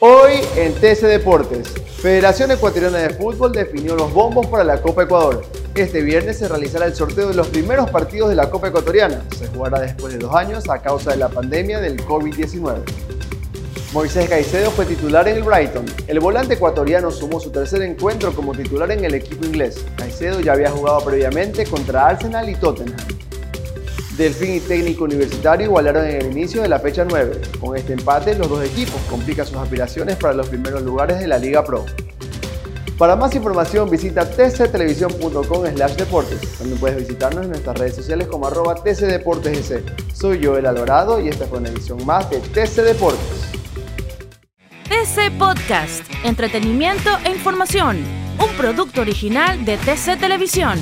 Hoy en TC Deportes, Federación Ecuatoriana de Fútbol definió los bombos para la Copa Ecuador. Este viernes se realizará el sorteo de los primeros partidos de la Copa Ecuatoriana. Se jugará después de dos años a causa de la pandemia del COVID-19. Moisés Caicedo fue titular en el Brighton. El volante ecuatoriano sumó su tercer encuentro como titular en el equipo inglés. Caicedo ya había jugado previamente contra Arsenal y Tottenham. Delfín y Técnico Universitario igualaron en el inicio de la fecha 9. Con este empate, los dos equipos complican sus aspiraciones para los primeros lugares de la Liga Pro. Para más información visita tctelevisión.com slash deportes. También puedes visitarnos en nuestras redes sociales como arroba tcdeportesec. Soy Joel Alvarado y esta fue una edición más de TC Deportes. TC Podcast, entretenimiento e información, un producto original de TC Televisión.